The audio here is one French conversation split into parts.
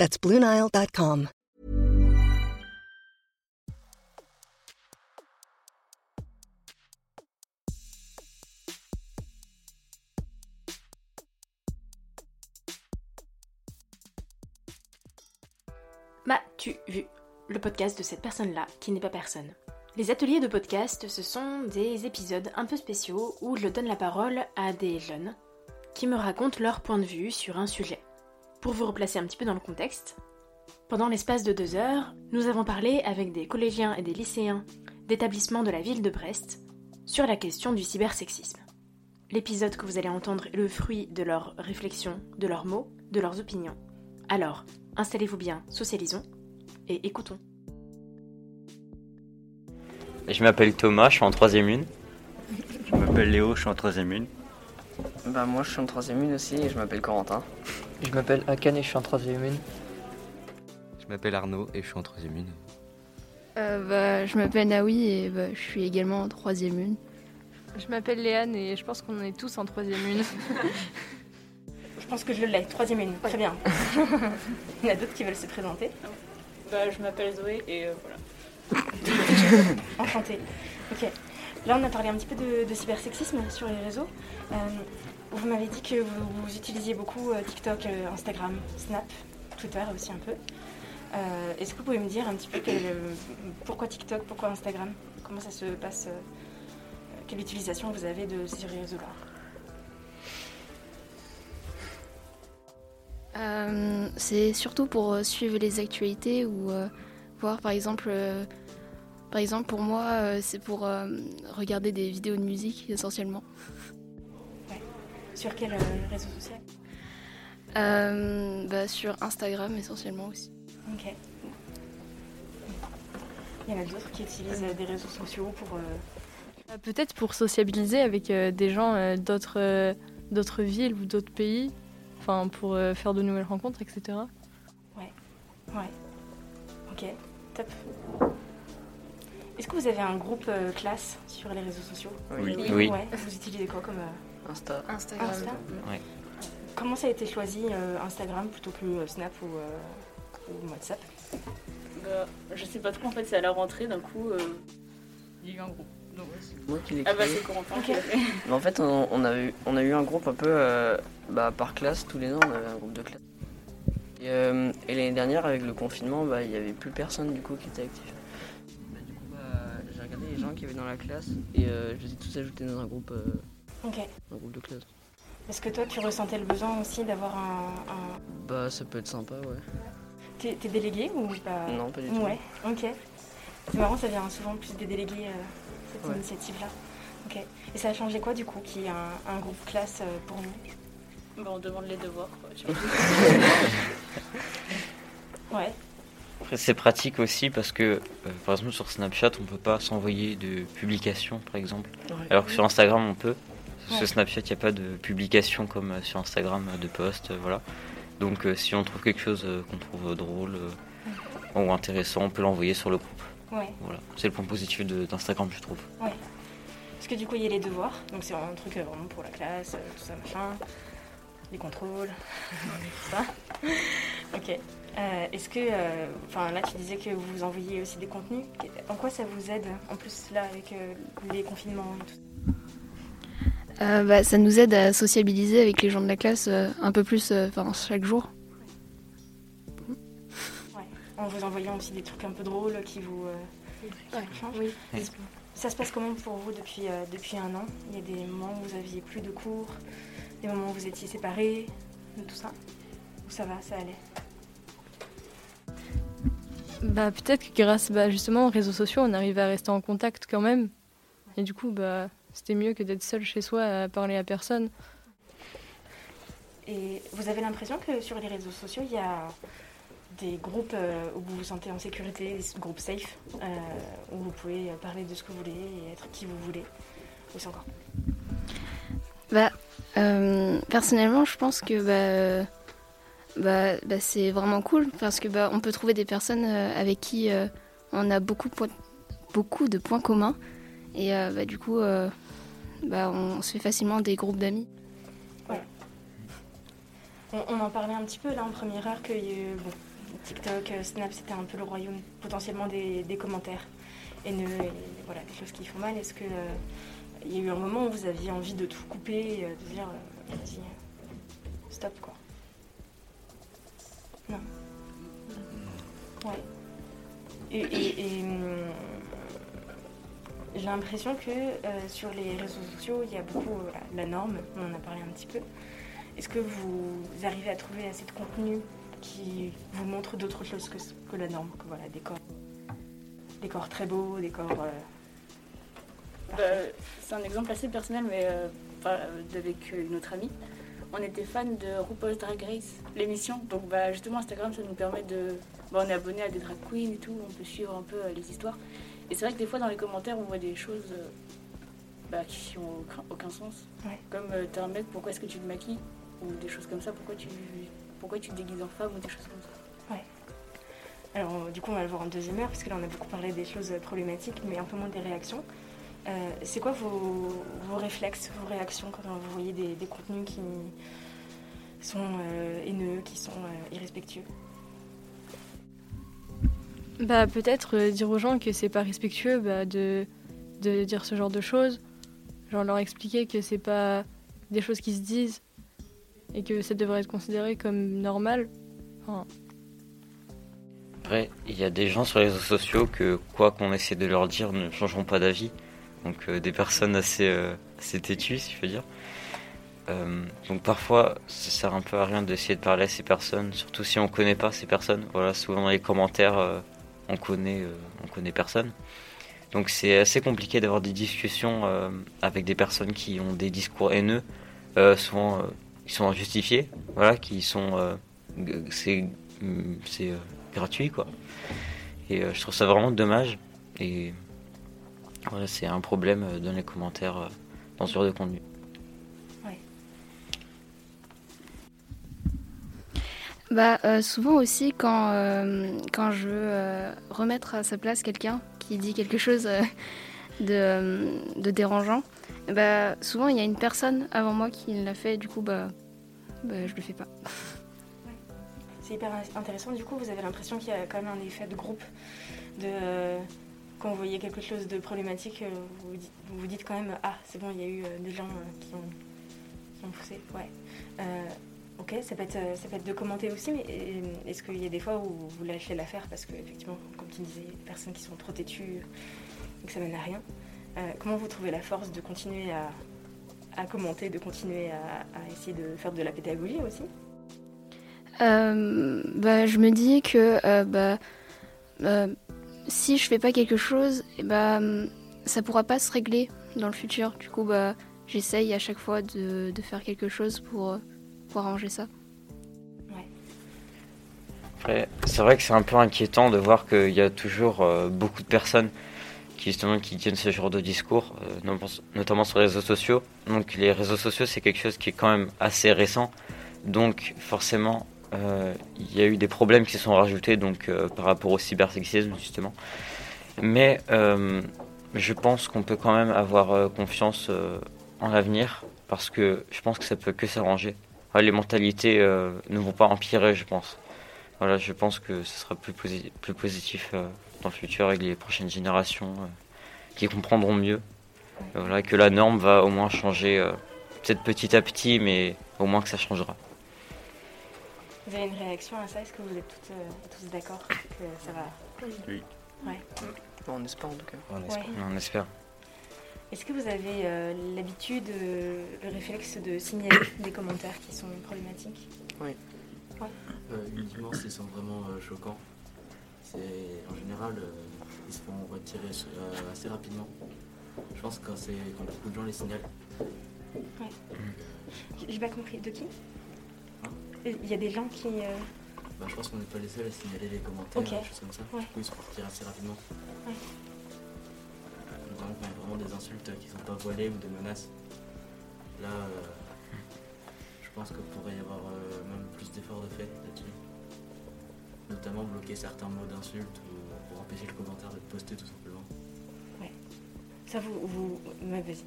That's BlueNile.com. M'as-tu vu Le podcast de cette personne-là qui n'est pas personne. Les ateliers de podcast, ce sont des épisodes un peu spéciaux où je donne la parole à des jeunes qui me racontent leur point de vue sur un sujet. Pour vous replacer un petit peu dans le contexte, pendant l'espace de deux heures, nous avons parlé avec des collégiens et des lycéens d'établissements de la ville de Brest sur la question du cybersexisme. L'épisode que vous allez entendre est le fruit de leurs réflexions, de leurs mots, de leurs opinions. Alors, installez-vous bien, socialisons et écoutons. Je m'appelle Thomas, je suis en troisième une. Je m'appelle Léo, je suis en troisième une. Bah moi je suis en troisième une aussi et je m'appelle Corentin. Je m'appelle Akan et je suis en troisième une. Je m'appelle Arnaud et je suis en troisième une. Euh, bah, je m'appelle Naoui et bah, je suis également en troisième une. Je m'appelle Léane et je pense qu'on est tous en troisième une. Je pense que je l'ai, troisième une, très bien. Il y en a d'autres qui veulent se présenter. Bah, je m'appelle Zoé et euh, voilà. Enchantée. Ok. Là, on a parlé un petit peu de, de cybersexisme sur les réseaux. Euh, vous m'avez dit que vous, utilisiez beaucoup euh, TikTok, euh, Instagram, Snap, Twitter aussi un peu. Euh, Est-ce que vous pouvez me dire un petit peu pourquoi TikTok, pourquoi Instagram? Comment ça se passe Quelle utilisation vous avez de ces réseaux-là? C'est surtout pour suivre les actualités ou voir par exemple, par exemple pour moi c'est pour regarder des vidéos de musique essentiellement. Sur quel euh, réseau social Euh, bah, sur Instagram essentiellement aussi. Ok. Il y en a d'autres qui utilisent euh, des réseaux sociaux pour. euh, Euh, Peut-être pour sociabiliser avec des gens d'autres d'autres villes ou d'autres pays, enfin pour faire de nouvelles rencontres, etc. Ouais. Ok, top. Est-ce que vous avez un groupe euh, classe sur les réseaux sociaux Oui. Oui. Ouais. Vous utilisez quoi comme euh, Insta. Instagram. Insta Ouais. Comment ça a été choisi euh, Instagram plutôt que euh, Snap ou, euh, ou WhatsApp? Bah, je sais pas trop, en fait, c'est à la rentrée, d'un coup, euh, il y a eu un groupe. Donc, ouais, c'est- Moi qui l'ai ah bah, créé. c'est Corentin Ok. qui l'a fait. Mais en fait on, on a eu, on a eu un groupe un peu euh, bah, par classe, tous les ans on avait un groupe de classe. Et, euh, et l'année dernière avec le confinement, bah, il n'y avait plus personne du coup qui était actif. Bah, du coup bah, j'ai regardé les gens qui avaient dans la classe et euh, je les ai tous ajoutés dans un groupe, euh, Ok. un groupe de classe. Est-ce que toi tu ressentais le besoin aussi d'avoir un. un... Bah ça peut être sympa ouais. T'es t'es délégué ou pas? Non pas du tout. Ouais, ok. C'est marrant, ça vient souvent plus des délégués, euh, cette Ouais. initiative-là. Ok. Et ça a changé quoi du coup qu'il y ait un, un groupe classe euh, pour nous? Bah, on demande les devoirs, quoi. Ouais. Après, c'est pratique aussi parce que, euh, par exemple, sur Snapchat, on peut pas s'envoyer de publications, par exemple. Ouais. Alors que sur Instagram, on peut. Sur Ouais. Snapchat, il n'y a pas de publication comme euh, sur Instagram, euh, de post, euh, voilà. Donc, si on trouve quelque chose qu'on trouve drôle ou intéressant, on peut l'envoyer sur le groupe. Ouais. Voilà. C'est le point positif d'Instagram, je trouve. Parce que du coup, il y a les devoirs, donc c'est un truc vraiment pour la classe, tout ça, machin. Les contrôles, tout ça. ok. Euh, Est-ce que, euh, enfin là, tu disais que vous envoyez aussi des contenus. En quoi ça vous aide, en plus là, avec euh, les confinements et tout Euh, bah, ça nous aide à sociabiliser avec les gens de la classe euh, un peu plus euh, enfin, chaque jour. En vous envoyant aussi des trucs un peu drôles qui vous euh. Oui. Ça se passe comment pour vous depuis, euh, depuis un an? Il y a des moments où vous aviez plus de cours, des moments où vous étiez séparés, de tout ça? Ou ça va, ça allait? Bah peut-être que grâce bah, justement aux réseaux sociaux, on arrive à rester en contact quand même. Et du coup, bah c'était mieux que d'être seul chez soi à parler à personne. Et vous avez l'impression que sur les réseaux sociaux, il y a des groupes euh, où vous vous sentez en sécurité, des groupes safe, euh, où vous pouvez parler de ce que vous voulez et être qui vous voulez aussi encore Bah, euh, personnellement, je pense que bah, bah, bah, c'est vraiment cool parce que bah, on peut trouver des personnes avec qui euh, on a beaucoup, beaucoup de points communs et euh, bah, du coup, euh, bah, on se fait facilement des groupes d'amis. On, on en parlait un petit peu là en première heure que euh, bon, TikTok, Snap, c'était un peu le royaume potentiellement des, des commentaires et voilà, des choses qui font mal. Est-ce que il y a eu un moment où vous aviez envie de tout couper, euh, de dire vas-y, stop quoi? Non. Ouais. Et, et- et, hum, j'ai l'impression que euh, sur les réseaux sociaux, il y a beaucoup euh, la norme, on en a parlé un petit peu. Est-ce que vous arrivez à trouver assez de contenu qui vous montre d'autres choses que, que la norme que voilà, des corps, des corps très beaux, des corps... euh, Bah, c'est un exemple assez personnel, mais avec une autre amie. On était fan de RuPaul's Drag Race, l'émission. Donc bah, justement, Instagram, ça nous permet de... bah, on est abonné à des drag queens et tout, on peut suivre un peu les histoires. Et c'est vrai que des fois, dans les commentaires, on voit des choses euh, bah, qui n'ont aucun, aucun sens. Ouais. Comme euh, t'es un mec, pourquoi est-ce que tu te maquilles? Ou des choses comme ça, pourquoi tu, pourquoi tu te déguises en femme ou des choses comme ça? Alors, euh, du coup, on va le voir en deuxième heure, parce que là, on a beaucoup parlé des choses problématiques, mais un peu moins des réactions. Euh, c'est quoi vos, vos réflexes, vos réactions quand vous voyez des, des contenus qui sont euh, haineux, qui sont euh, irrespectueux? Bah peut-être euh, dire aux gens que c'est pas respectueux bah, de, de dire ce genre de choses. Genre leur expliquer que c'est pas des choses qui se disent et que ça devrait être considéré comme normal. Après, il y a des gens sur les réseaux sociaux que, quoi qu'on essaie de leur dire, ne changeront pas d'avis. Donc, euh, des personnes assez, euh, assez têtues, si je veux dire. Donc, parfois, ça sert un peu à rien d'essayer de parler à ces personnes, surtout si on connaît pas ces personnes. Voilà, souvent dans les commentaires, on connaît, euh, on connaît personne. Donc, c'est assez compliqué d'avoir des discussions euh, avec des personnes qui ont des discours haineux, euh, souvent qui sont injustifiés, voilà, qui sont, c'est, mm, gratuit quoi. Et je trouve ça vraiment dommage. Et c'est un problème dans les commentaires dans ce genre de contenu. Bah, euh, souvent aussi, quand, euh, quand je veux euh, remettre à sa place quelqu'un qui dit quelque chose de, dérangeant, bah, souvent il y a une personne avant moi qui l'a fait, du coup, bah, bah, je le fais pas. C'est hyper intéressant. Du coup, vous avez l'impression qu'il y a quand même un effet de groupe. De, quand vous voyez quelque chose de problématique, vous vous dites, quand même Ah, c'est bon, il y a eu des gens qui, ont, qui ont poussé. Ouais. Ok, ça peut, être, euh, ça peut être de commenter aussi, mais euh, est-ce qu'il y a des fois où vous lâchez l'affaire parce que, effectivement, comme tu disais, des personnes qui sont trop têtues et que ça mène à rien Euh, Comment vous trouvez la force de continuer à, commenter, de continuer à, essayer de faire de la pédagogie aussi? Bah, je me dis que bah, si je fais pas quelque chose, eh bah, ça pourra pas se régler dans le futur. Du coup, bah, j'essaye à chaque fois de, faire quelque chose pour, pour arranger ça. Après, c'est vrai que c'est un peu inquiétant de voir qu'il y a toujours euh, beaucoup de personnes qui justement qui tiennent ce genre de discours, euh, notamment- sur les réseaux sociaux. Donc les réseaux sociaux, c'est quelque chose qui est quand même assez récent. Donc forcément, euh, il y a eu des problèmes qui se sont rajoutés donc euh, par rapport au cybersexisme justement. Mais euh, je pense qu'on peut quand même avoir euh, confiance euh, en l'avenir parce que je pense que ça peut que s'arranger. Les mentalités euh, ne vont pas empirer, je pense. Voilà, je pense que ce sera plus, posi- plus positif euh, dans le futur avec les prochaines générations euh, qui comprendront mieux. Voilà, que la norme va au moins changer, euh, peut-être petit à petit, mais au moins que ça changera. Vous avez une réaction à ça? Est-ce que vous êtes toutes, euh, tous d'accord que ça va? Oui. Ouais. On espère en tout cas. Ouais. On espère. Est-ce que vous avez euh, l'habitude, euh, le réflexe de signaler des commentaires qui sont problématiques Oui. Ouais. Euh, uniquement s'ils sont vraiment euh, choquants. C'est en général euh, ils se font retirer euh, assez rapidement. Je pense que quand c'est quand beaucoup de gens les signalent. Ouais. J'ai pas compris. De qui Il y a des gens qui. euh, bah, je pense qu'on n'est pas les seuls à signaler les commentaires, des choses comme ça. Ouais. Du coup, ils se retirent assez rapidement. Ouais. Donc, on a vraiment des insultes qui sont pas voilées ou des menaces. Là, euh, je pense qu'il pourrait y avoir euh, même plus d'efforts de fait là-dessus. Notamment bloquer certains mots d'insultes ou pour empêcher le commentaire d'être posté tout simplement. Ça, vous. vous... Ouais, vas-y.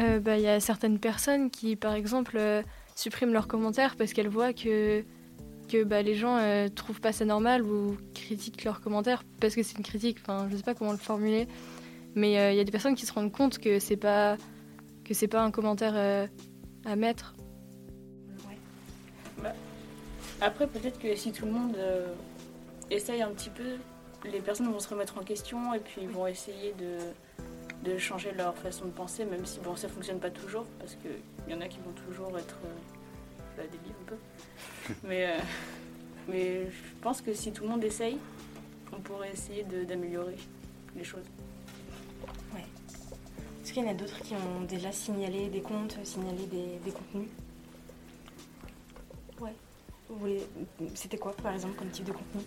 Euh, bah, Il y a certaines personnes qui, par exemple, euh, suppriment leurs commentaires parce qu'elles voient que, que bah, les gens euh, trouvent pas ça normal ou critiquent leurs commentaires parce que c'est une critique. Enfin, je sais pas comment le formuler, mais euh, il y a des personnes qui se rendent compte que c'est pas que c'est pas un commentaire euh, à mettre. Après, peut-être que si tout le monde euh, essaye un petit peu, les personnes vont se remettre en question et puis ils vont essayer de, de changer leur façon de penser, même si bon, ça fonctionne pas toujours, parce qu'il y en a qui vont toujours être euh, bah, débiles un peu. mais, euh, mais je pense que si tout le monde essaye, on pourrait essayer d'améliorer les choses. Est-ce qu'il y en a d'autres qui ont déjà signalé des comptes, signalé des, des contenus? Ouais. Voulez- C'était quoi, par exemple, comme type de contenu?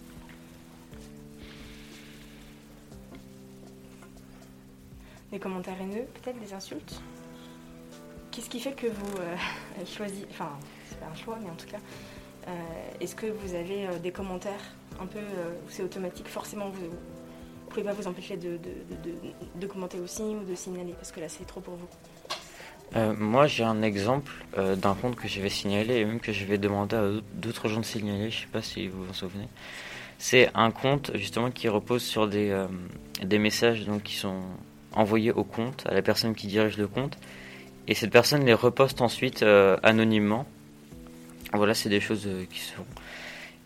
Des commentaires haineux, peut-être des insultes? Qu'est-ce qui fait que vous euh, choisissez, enfin, c'est pas un choix, mais en tout cas, euh, est-ce que vous avez euh, des commentaires un peu, euh, c'est automatique, forcément vous ne pouvez pas vous empêcher de, commenter aussi ou de signaler, parce que là c'est trop pour vous. Moi, j'ai un exemple d'un compte que j'avais signalé et même que j'avais demandé à d'autres gens de signaler. Je sais pas si vous vous en souvenez. C'est un compte justement qui repose sur des, des messages donc, qui sont envoyés au compte, à la personne qui dirige le compte. Et cette personne les reposte ensuite anonymement. Voilà, c'est des choses euh, qui se font.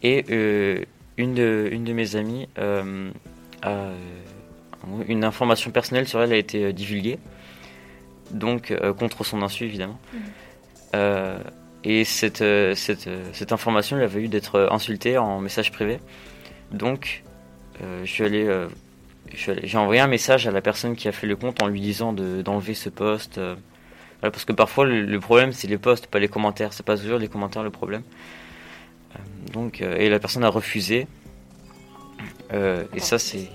Et euh, une, de, une de mes amies euh, a une information personnelle sur elle a été divulguée donc contre son insu évidemment. Euh, et cette, cette, cette information lui avait eu d'être insultée en message privé. Donc euh, je suis allé, euh, j'ai envoyé un message à la personne qui a fait le compte en lui disant de- d'enlever ce post. euh, parce que parfois le, le problème c'est les posts, pas les commentaires. C'est pas toujours les commentaires le problème. Euh, donc euh, et la personne a refusé. Euh, et ça c'est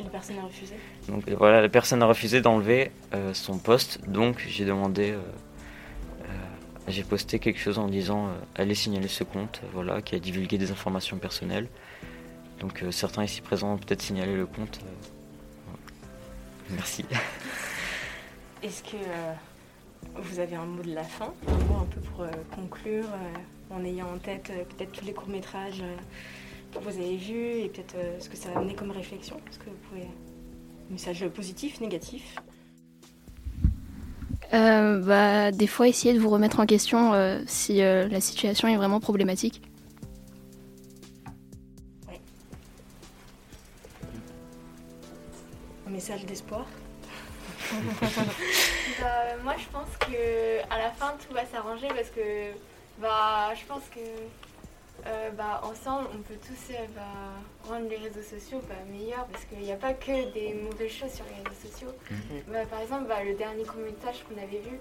la personne a refusé? Donc euh, voilà, la personne a refusé d'enlever euh, son poste, donc j'ai demandé, euh, j'ai posté quelque chose en disant euh, allez signaler ce compte, voilà, qui a divulgué des informations personnelles. Donc euh, certains ici présents ont peut-être signalé le compte. euh. Merci. Est-ce que euh, vous avez un mot de la fin? Un mot un peu pour euh, conclure, euh, en ayant en tête euh, peut-être tous les courts-métrages euh, que vous avez vus et peut-être euh, ce que ça a amené comme réflexion? Est-ce que vous pouvez. Message positif, négatif? Euh, bah, des fois, essayez de vous remettre en question euh, si euh, la situation est vraiment problématique. Message d'espoir Bah, moi, je pense que à la fin, tout va s'arranger parce que bah, je pense que euh, bah, ensemble, on peut tous euh, bah, rendre les réseaux sociaux bah, meilleurs parce qu'il n'y a pas que des mauvaises choses sur les réseaux sociaux. Bah, par exemple, bah, le dernier commentaire qu'on avait vu,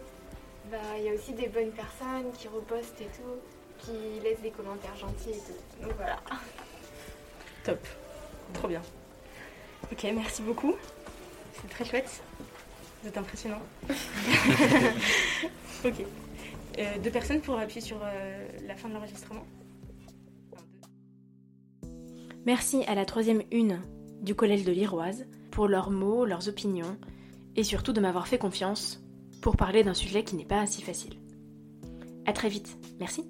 bah, il y a aussi des bonnes personnes qui repostent et tout, qui laissent des commentaires gentils et tout. Donc voilà. Top. Trop bien. Ok, merci beaucoup. C'est très chouette. Vous êtes impressionnant. ok. Euh, deux personnes pour appuyer sur euh, la fin de l'enregistrement. Merci à la troisième une du Collège de l'Iroise pour leurs mots, leurs opinions et surtout de m'avoir fait confiance pour parler d'un sujet qui n'est pas si facile. À très vite. Merci.